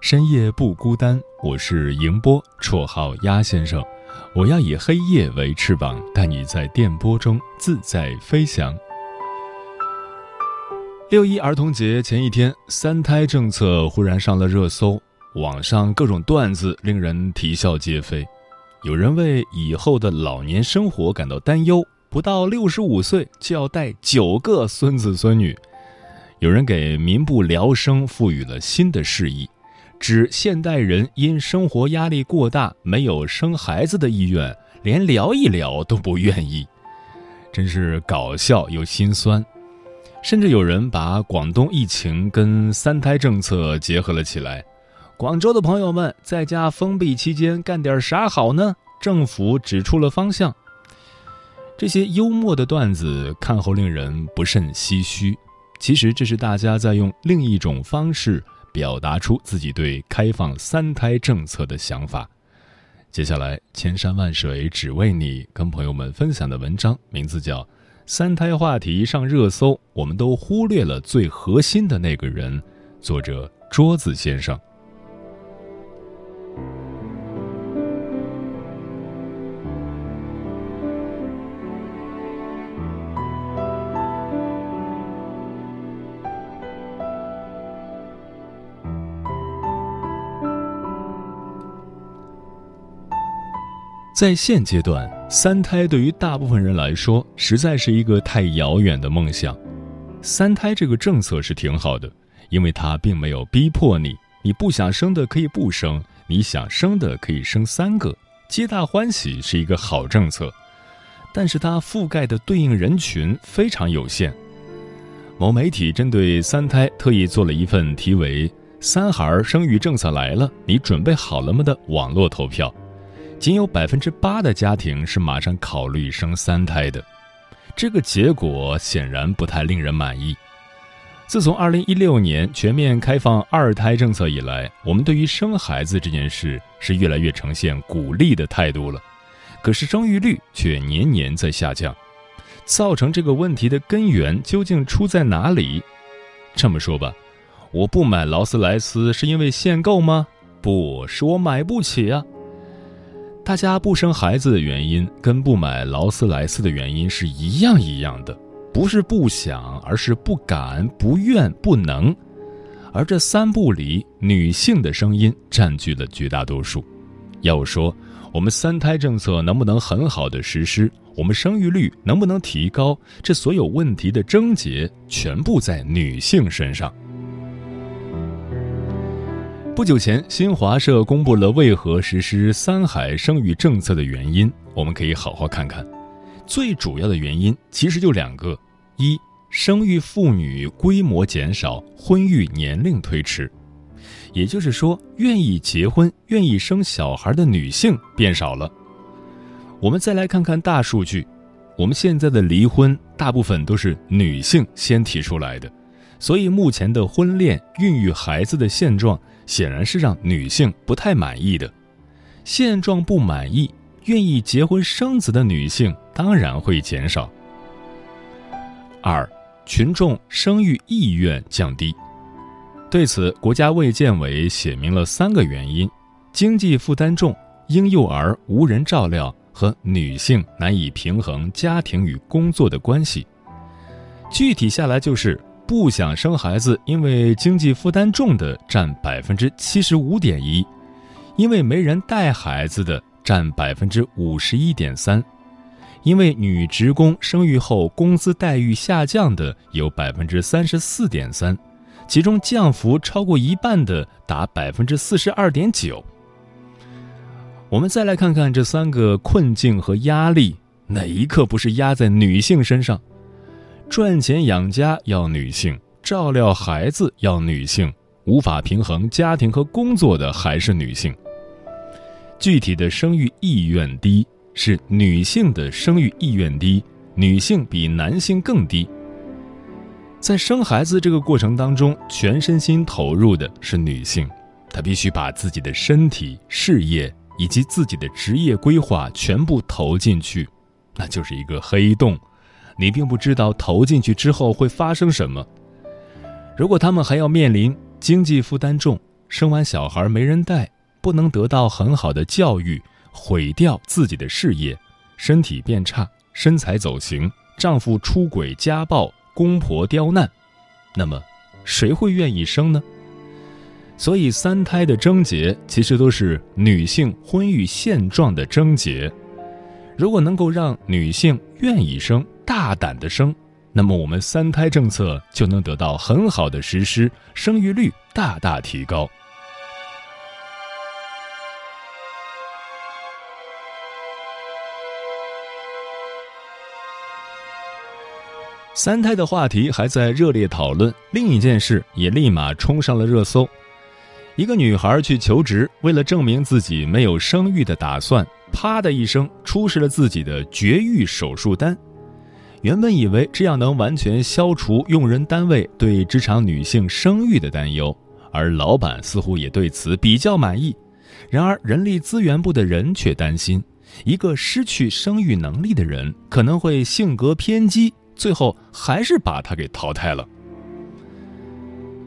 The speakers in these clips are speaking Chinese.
深夜不孤单，我是迎波，绰号鸭先生。我要以黑夜为翅膀，带你在电波中自在飞翔。六一儿童节前一天，三胎政策忽然上了热搜，网上各种段子令人啼笑皆非。有人为以后的老年生活感到担忧，不到六十五岁就要带九个孙子孙女；有人给民不聊生赋予了新的释义。指现代人因生活压力过大，没有生孩子的意愿，连聊一聊都不愿意，真是搞笑又心酸。甚至有人把广东疫情跟三胎政策结合了起来。广州的朋友们在家封闭期间干点啥好呢？政府指出了方向。这些幽默的段子看后令人不甚唏嘘，其实这是大家在用另一种方式。表达出自己对开放三胎政策的想法。接下来，千山万水只为你，跟朋友们分享的文章名字叫《三胎话题上热搜》，我们都忽略了最核心的那个人。作者：桌子先生。在现阶段，三胎对于大部分人来说，实在是一个太遥远的梦想。三胎这个政策是挺好的，因为它并没有逼迫你，你不想生的可以不生，你想生的可以生三个，皆大欢喜，是一个好政策。但是它覆盖的对应人群非常有限。某媒体针对三胎特意做了一份题为“三孩生育政策来了，你准备好了吗”的网络投票。仅有百分之八的家庭是马上考虑生三胎的，这个结果显然不太令人满意。自从二零一六年全面开放二胎政策以来，我们对于生孩子这件事是越来越呈现鼓励的态度了，可是生育率却年年在下降。造成这个问题的根源究竟出在哪里？这么说吧，我不买劳斯莱斯是因为限购吗？不是我买不起啊。大家不生孩子的原因，跟不买劳斯莱斯的原因是一样一样的，不是不想，而是不敢、不愿、不能。而这三不里，女性的声音占据了绝大多数。要说我们三胎政策能不能很好的实施，我们生育率能不能提高，这所有问题的症结全部在女性身上。不久前，新华社公布了为何实施三孩生育政策的原因，我们可以好好看看。最主要的原因其实就两个：一，生育妇女规模减少，婚育年龄推迟，也就是说，愿意结婚、愿意生小孩的女性变少了。我们再来看看大数据，我们现在的离婚大部分都是女性先提出来的，所以目前的婚恋、孕育孩子的现状。显然是让女性不太满意的，现状不满意，愿意结婚生子的女性当然会减少。二，群众生育意愿降低，对此，国家卫健委写明了三个原因：经济负担重、婴幼儿无人照料和女性难以平衡家庭与工作的关系。具体下来就是。不想生孩子，因为经济负担重的占百分之七十五点一，因为没人带孩子的占百分之五十一点三，因为女职工生育后工资待遇下降的有百分之三十四点三，其中降幅超过一半的达百分之四十二点九。我们再来看看这三个困境和压力，哪一刻不是压在女性身上？赚钱养家要女性，照料孩子要女性，无法平衡家庭和工作的还是女性。具体的生育意愿低，是女性的生育意愿低，女性比男性更低。在生孩子这个过程当中，全身心投入的是女性，她必须把自己的身体、事业。以及自己的职业规划全部投进去，那就是一个黑洞。你并不知道投进去之后会发生什么。如果他们还要面临经济负担重、生完小孩没人带、不能得到很好的教育、毁掉自己的事业、身体变差、身材走形、丈夫出轨家暴、公婆刁难，那么谁会愿意生呢？所以，三胎的症结其实都是女性婚育现状的症结。如果能够让女性愿意生、大胆的生，那么我们三胎政策就能得到很好的实施，生育率大大提高。三胎的话题还在热烈讨论，另一件事也立马冲上了热搜。一个女孩去求职，为了证明自己没有生育的打算，啪的一声出示了自己的绝育手术单。原本以为这样能完全消除用人单位对职场女性生育的担忧，而老板似乎也对此比较满意。然而，人力资源部的人却担心，一个失去生育能力的人可能会性格偏激，最后还是把他给淘汰了。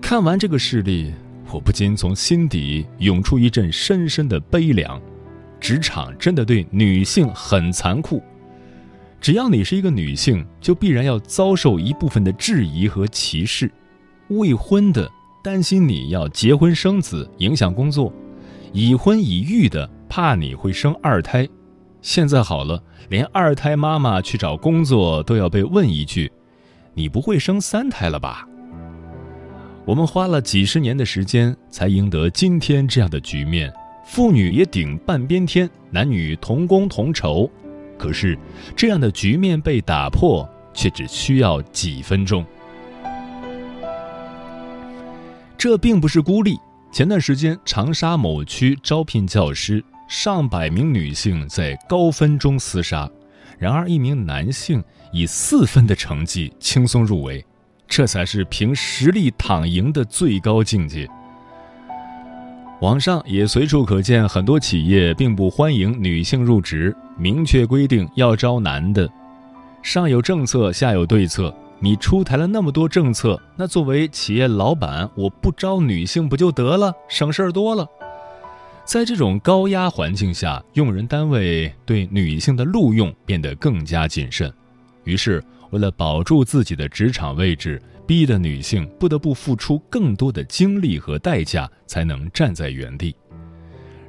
看完这个事例。我不禁从心底涌出一阵深深的悲凉，职场真的对女性很残酷。只要你是一个女性，就必然要遭受一部分的质疑和歧视。未婚的担心你要结婚生子影响工作，已婚已育的怕你会生二胎。现在好了，连二胎妈妈去找工作都要被问一句：“你不会生三胎了吧？”我们花了几十年的时间，才赢得今天这样的局面。妇女也顶半边天，男女同工同酬。可是，这样的局面被打破，却只需要几分钟。这并不是孤立。前段时间，长沙某区招聘教师，上百名女性在高分中厮杀，然而一名男性以四分的成绩轻松入围。这才是凭实力躺赢的最高境界。网上也随处可见很多企业并不欢迎女性入职，明确规定要招男的。上有政策，下有对策。你出台了那么多政策，那作为企业老板，我不招女性不就得了，省事儿多了。在这种高压环境下，用人单位对女性的录用变得更加谨慎，于是。为了保住自己的职场位置，逼的女性不得不付出更多的精力和代价，才能站在原地。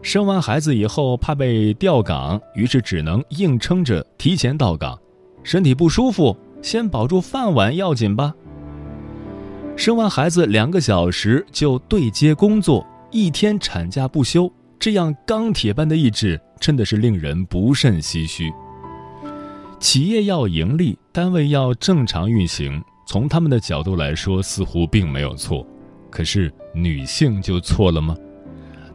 生完孩子以后，怕被调岗，于是只能硬撑着提前到岗。身体不舒服，先保住饭碗要紧吧。生完孩子两个小时就对接工作，一天产假不休，这样钢铁般的意志，真的是令人不甚唏嘘。企业要盈利，单位要正常运行，从他们的角度来说，似乎并没有错。可是女性就错了吗？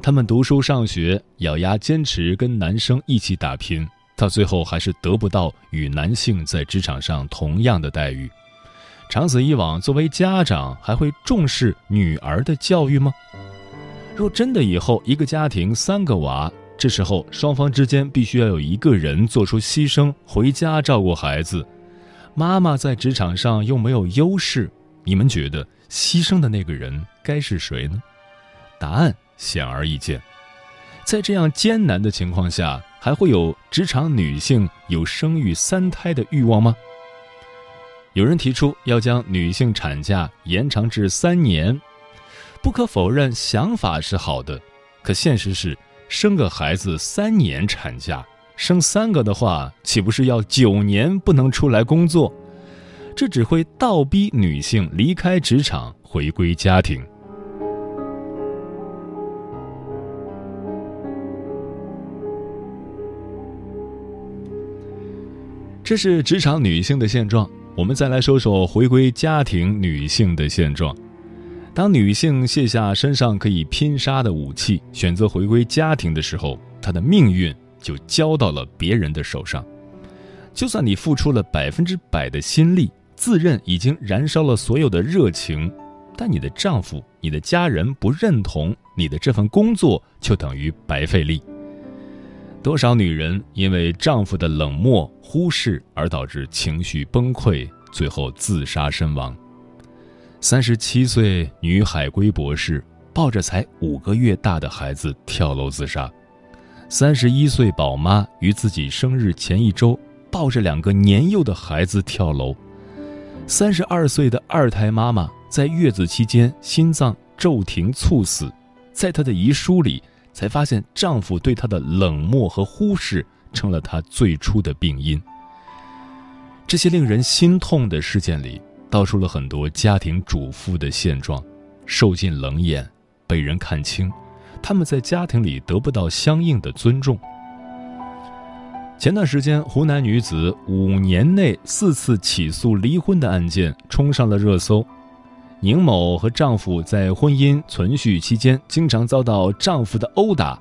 她们读书上学，咬牙坚持跟男生一起打拼，到最后还是得不到与男性在职场上同样的待遇。长此以往，作为家长还会重视女儿的教育吗？若真的以后一个家庭三个娃，这时候，双方之间必须要有一个人做出牺牲，回家照顾孩子。妈妈在职场上又没有优势，你们觉得牺牲的那个人该是谁呢？答案显而易见。在这样艰难的情况下，还会有职场女性有生育三胎的欲望吗？有人提出要将女性产假延长至三年，不可否认，想法是好的，可现实是。生个孩子三年产假，生三个的话，岂不是要九年不能出来工作？这只会倒逼女性离开职场，回归家庭。这是职场女性的现状。我们再来说说回归家庭女性的现状。当女性卸下身上可以拼杀的武器，选择回归家庭的时候，她的命运就交到了别人的手上。就算你付出了百分之百的心力，自认已经燃烧了所有的热情，但你的丈夫、你的家人不认同你的这份工作，就等于白费力。多少女人因为丈夫的冷漠忽视而导致情绪崩溃，最后自杀身亡。三十七岁女海归博士抱着才五个月大的孩子跳楼自杀。三十一岁宝妈于自己生日前一周抱着两个年幼的孩子跳楼。三十二岁的二胎妈妈在月子期间心脏骤停猝死，在她的遗书里。才发现，丈夫对她的冷漠和忽视成了她最初的病因。这些令人心痛的事件里，道出了很多家庭主妇的现状：受尽冷眼，被人看轻，他们在家庭里得不到相应的尊重。前段时间，湖南女子五年内四次起诉离婚的案件冲上了热搜。宁某和丈夫在婚姻存续期间，经常遭到丈夫的殴打，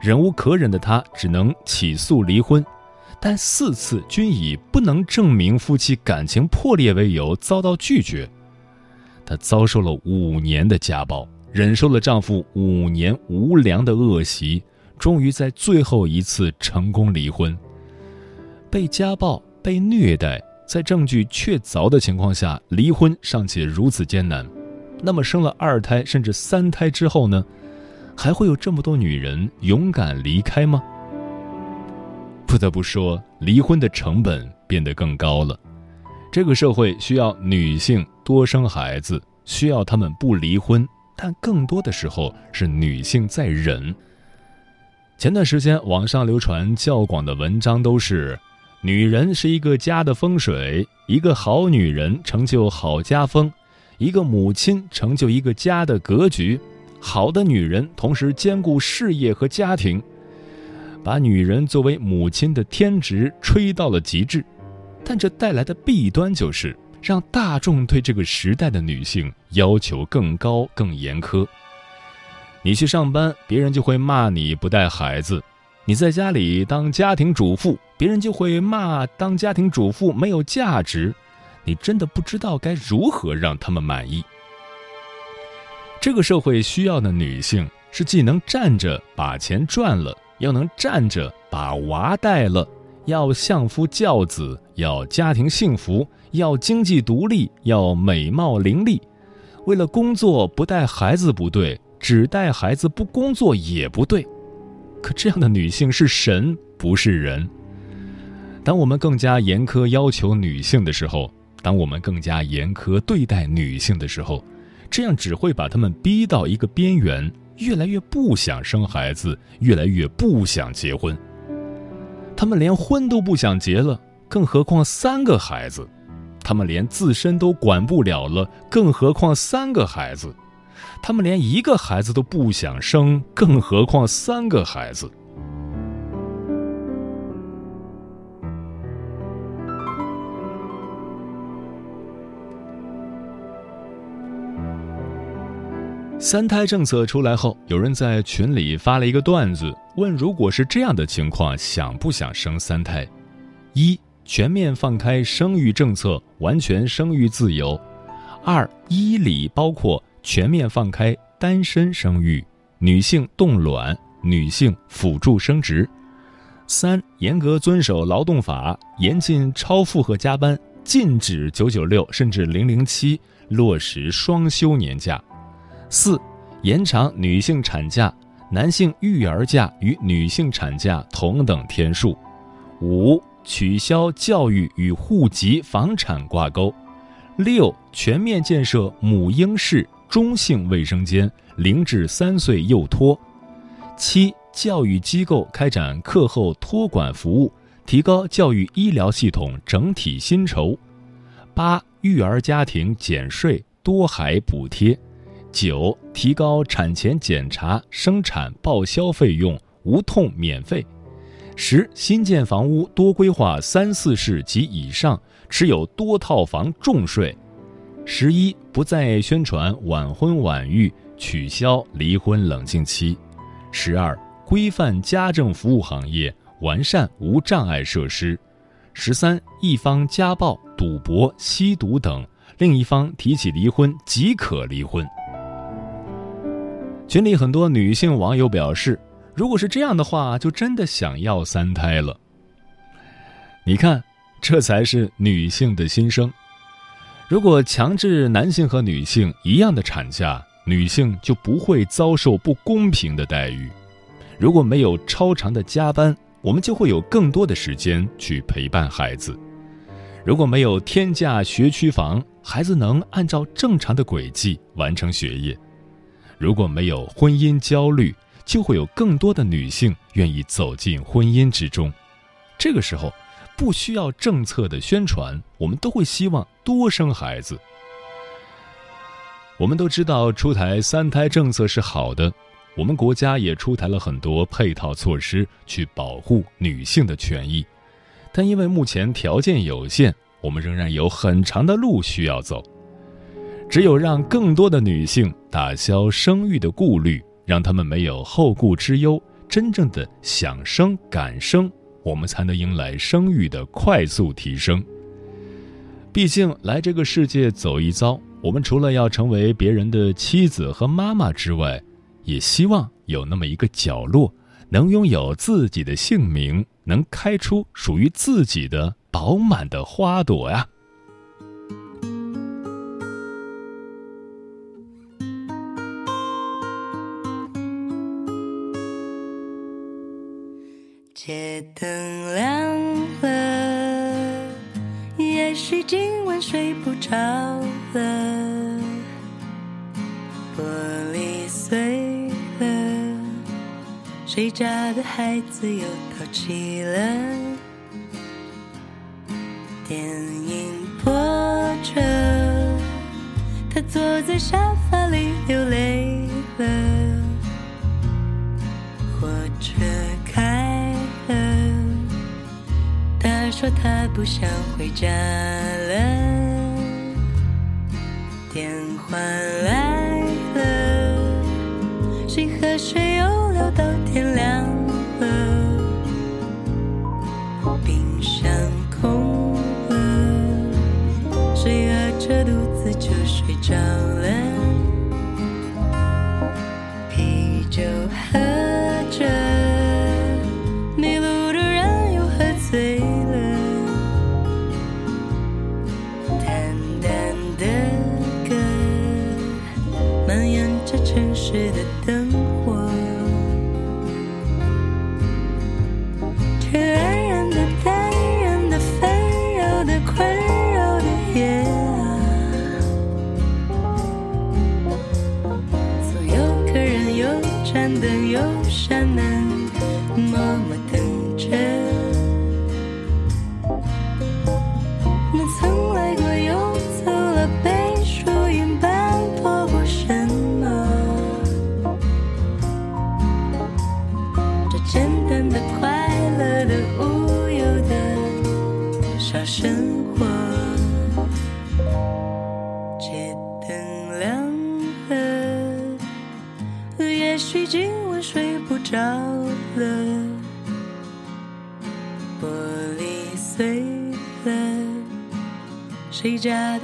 忍无可忍的她只能起诉离婚，但四次均以不能证明夫妻感情破裂为由遭到拒绝。她遭受了五年的家暴，忍受了丈夫五年无良的恶习，终于在最后一次成功离婚。被家暴，被虐待。在证据确凿的情况下，离婚尚且如此艰难，那么生了二胎甚至三胎之后呢？还会有这么多女人勇敢离开吗？不得不说，离婚的成本变得更高了。这个社会需要女性多生孩子，需要她们不离婚，但更多的时候是女性在忍。前段时间网上流传较广的文章都是。女人是一个家的风水，一个好女人成就好家风，一个母亲成就一个家的格局。好的女人同时兼顾事业和家庭，把女人作为母亲的天职吹到了极致。但这带来的弊端就是让大众对这个时代的女性要求更高、更严苛。你去上班，别人就会骂你不带孩子；你在家里当家庭主妇。别人就会骂当家庭主妇没有价值，你真的不知道该如何让他们满意。这个社会需要的女性是既能站着把钱赚了，又能站着把娃带了，要相夫教子，要家庭幸福，要经济独立，要美貌伶俐。为了工作不带孩子不对，只带孩子不工作也不对。可这样的女性是神，不是人。当我们更加严苛要求女性的时候，当我们更加严苛对待女性的时候，这样只会把她们逼到一个边缘，越来越不想生孩子，越来越不想结婚。她们连婚都不想结了，更何况三个孩子？他们连自身都管不了了，更何况三个孩子？他们连一个孩子都不想生，更何况三个孩子？三胎政策出来后，有人在群里发了一个段子，问：如果是这样的情况，想不想生三胎？一、全面放开生育政策，完全生育自由；二、医理包括全面放开单身生育，女性冻卵，女性辅助生殖；三、严格遵守劳动法，严禁超负荷加班，禁止九九六甚至零零七，落实双休年假。四、延长女性产假，男性育儿假与女性产假同等天数。五、取消教育与户籍、房产挂钩。六、全面建设母婴室、中性卫生间，零至三岁幼托。七、教育机构开展课后托管服务，提高教育医疗系统整体薪酬；八、育儿家庭减税多孩补贴；九、提高产前检查、生产报销费用无痛免费；十、新建房屋多规划三四室及以上，持有多套房重税；十一、不再宣传晚婚晚育。取消离婚冷静期，十二规范家政服务行业，完善无障碍设施，十三一方家暴、赌博、吸毒等，另一方提起离婚即可离婚。群里很多女性网友表示，如果是这样的话，就真的想要三胎了。你看，这才是女性的心声。如果强制男性和女性一样的产假，女性就不会遭受不公平的待遇。如果没有超长的加班，我们就会有更多的时间去陪伴孩子。如果没有天价学区房，孩子能按照正常的轨迹完成学业。如果没有婚姻焦虑，就会有更多的女性愿意走进婚姻之中。这个时候，不需要政策的宣传，我们都会希望多生孩子。我们都知道出台三胎政策是好的，我们国家也出台了很多配套措施去保护女性的权益，但因为目前条件有限，我们仍然有很长的路需要走。只有让更多的女性打消生育的顾虑，让他们没有后顾之忧，真正的想生敢生，我们才能迎来生育的快速提升。毕竟来这个世界走一遭。我们除了要成为别人的妻子和妈妈之外，也希望有那么一个角落，能拥有自己的姓名，能开出属于自己的饱满的花朵呀。灯亮了，也许今晚睡不着了。睡着的孩子又淘气了，电影播着，他坐在沙发里流泪了。火车说他不想回家了。电话来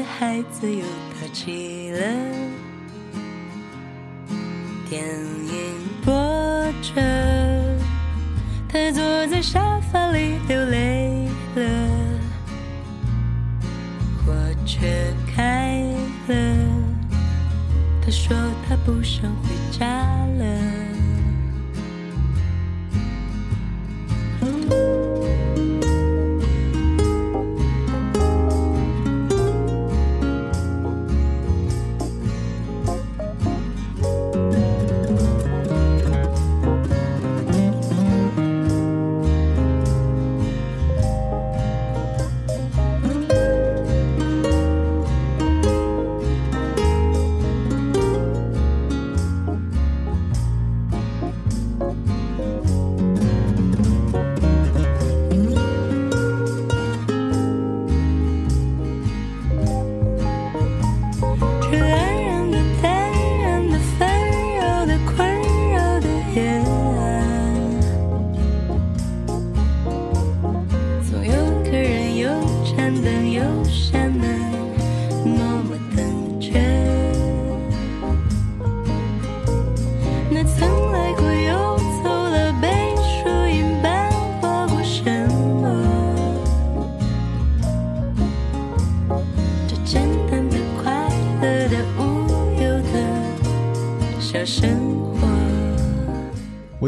的孩子又淘气了，电影播着，他坐在沙发里流泪了。火车开了，他说他不想回家了。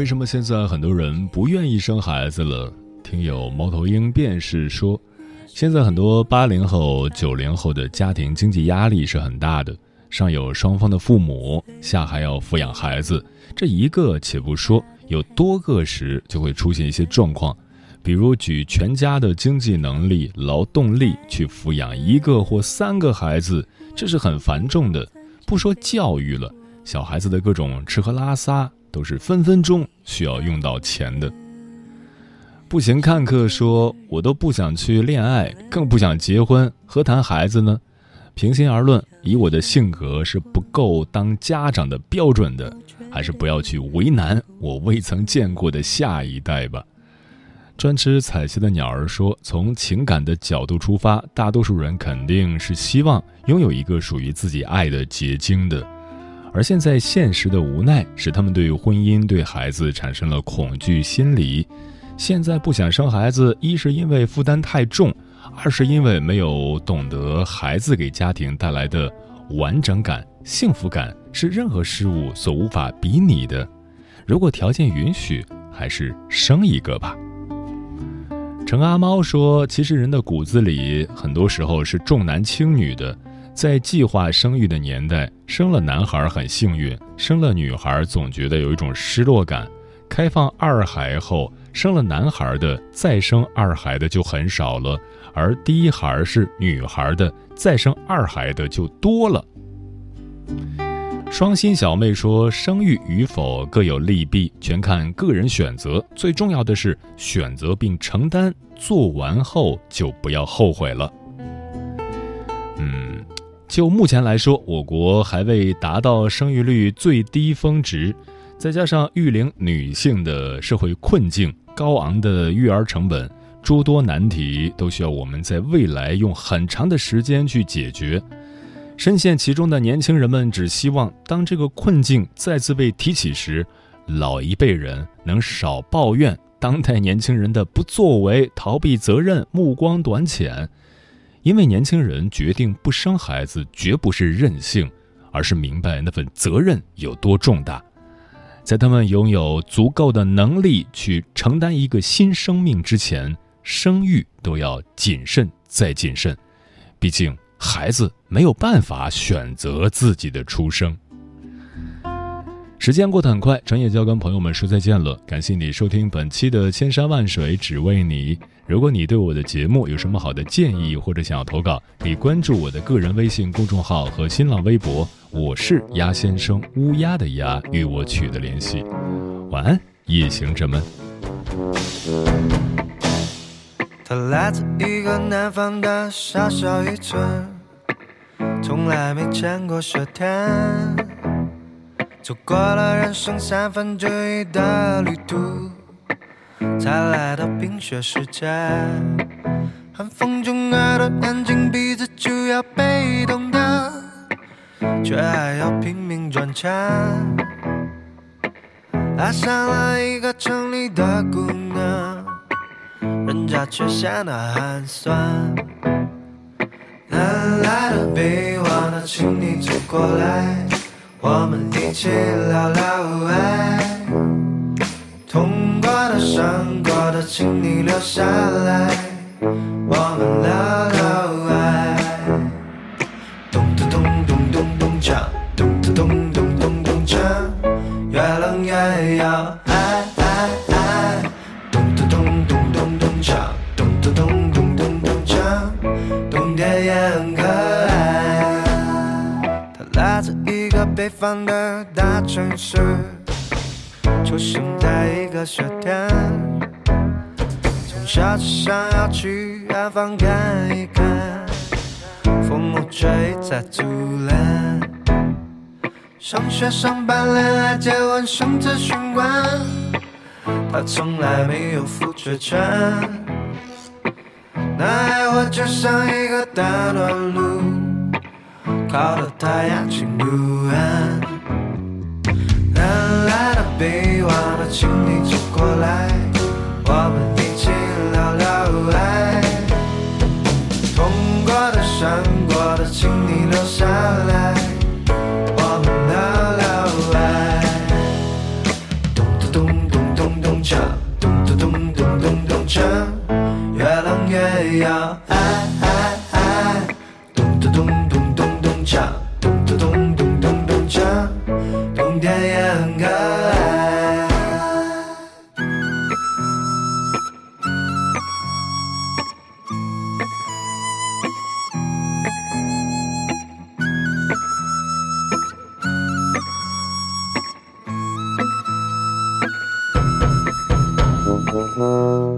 为什么现在很多人不愿意生孩子了？听友猫头鹰便是说，现在很多八零后、九零后的家庭经济压力是很大的，上有双方的父母，下还要抚养孩子，这一个且不说，有多个时就会出现一些状况，比如举全家的经济能力、劳动力去抚养一个或三个孩子，这是很繁重的。不说教育了，小孩子的各种吃喝拉撒都是分分钟需要用到钱的。步行看客说：“我都不想去恋爱，更不想结婚，何谈孩子呢？平心而论，以我的性格是不够当家长的标准的，还是不要去为难我未曾见过的下一代吧。”专吃彩旗的鸟儿说：“从情感的角度出发，大多数人肯定是希望拥有一个属于自己爱的结晶的，而现在现实的无奈使他们对婚姻、对孩子产生了恐惧心理。现在不想生孩子，一是因为负担太重，二是因为没有懂得孩子给家庭带来的完整感、幸福感是任何事物所无法比拟的。如果条件允许，还是生一个吧。”程阿猫说：“其实人的骨子里，很多时候是重男轻女的。在计划生育的年代，生了男孩很幸运，生了女孩总觉得有一种失落感。开放二孩后，生了男孩的再生二孩的就很少了，而第一孩是女孩的再生二孩的就多了。”双心小妹说：“生育与否各有利弊，全看个人选择。最重要的是选择并承担，做完后就不要后悔了。”嗯，就目前来说，我国还未达到生育率最低峰值，再加上育龄女性的社会困境、高昂的育儿成本，诸多难题都需要我们在未来用很长的时间去解决。深陷其中的年轻人们只希望，当这个困境再次被提起时，老一辈人能少抱怨当代年轻人的不作为、逃避责任、目光短浅。因为年轻人决定不生孩子，绝不是任性，而是明白那份责任有多重大。在他们拥有足够的能力去承担一个新生命之前，生育都要谨慎再谨慎。毕竟。孩子没有办法选择自己的出生。时间过得很快，转眼就要跟朋友们说再见了。感谢你收听本期的《千山万水只为你》。如果你对我的节目有什么好的建议，或者想要投稿，可以关注我的个人微信公众号和新浪微博。我是鸭先生，乌鸦的鸭，与我取得联系。晚安，夜行者们。他来自一个南方的小小渔村，从来没见过雪天，走过了人生三分之一的旅途，才来到冰雪世界。寒风中耳朵、眼睛、鼻子就要被冻掉，却还要拼命赚钱，爱上了一个城里的姑娘。人家却显得寒酸。南来的北往的，请你走过来，我们一起聊聊爱。痛过的、伤过的，请你留下来，我们聊北方的大城市，出生在一个雪天，从小就想要去远方看一看，父母却一再阻拦。上学、上班、恋爱、结婚、升职、升官，他从来没有付出权。那爱我就像一个大段路。靠的太阳晴不安，南来的北往的，请你走过来，我们南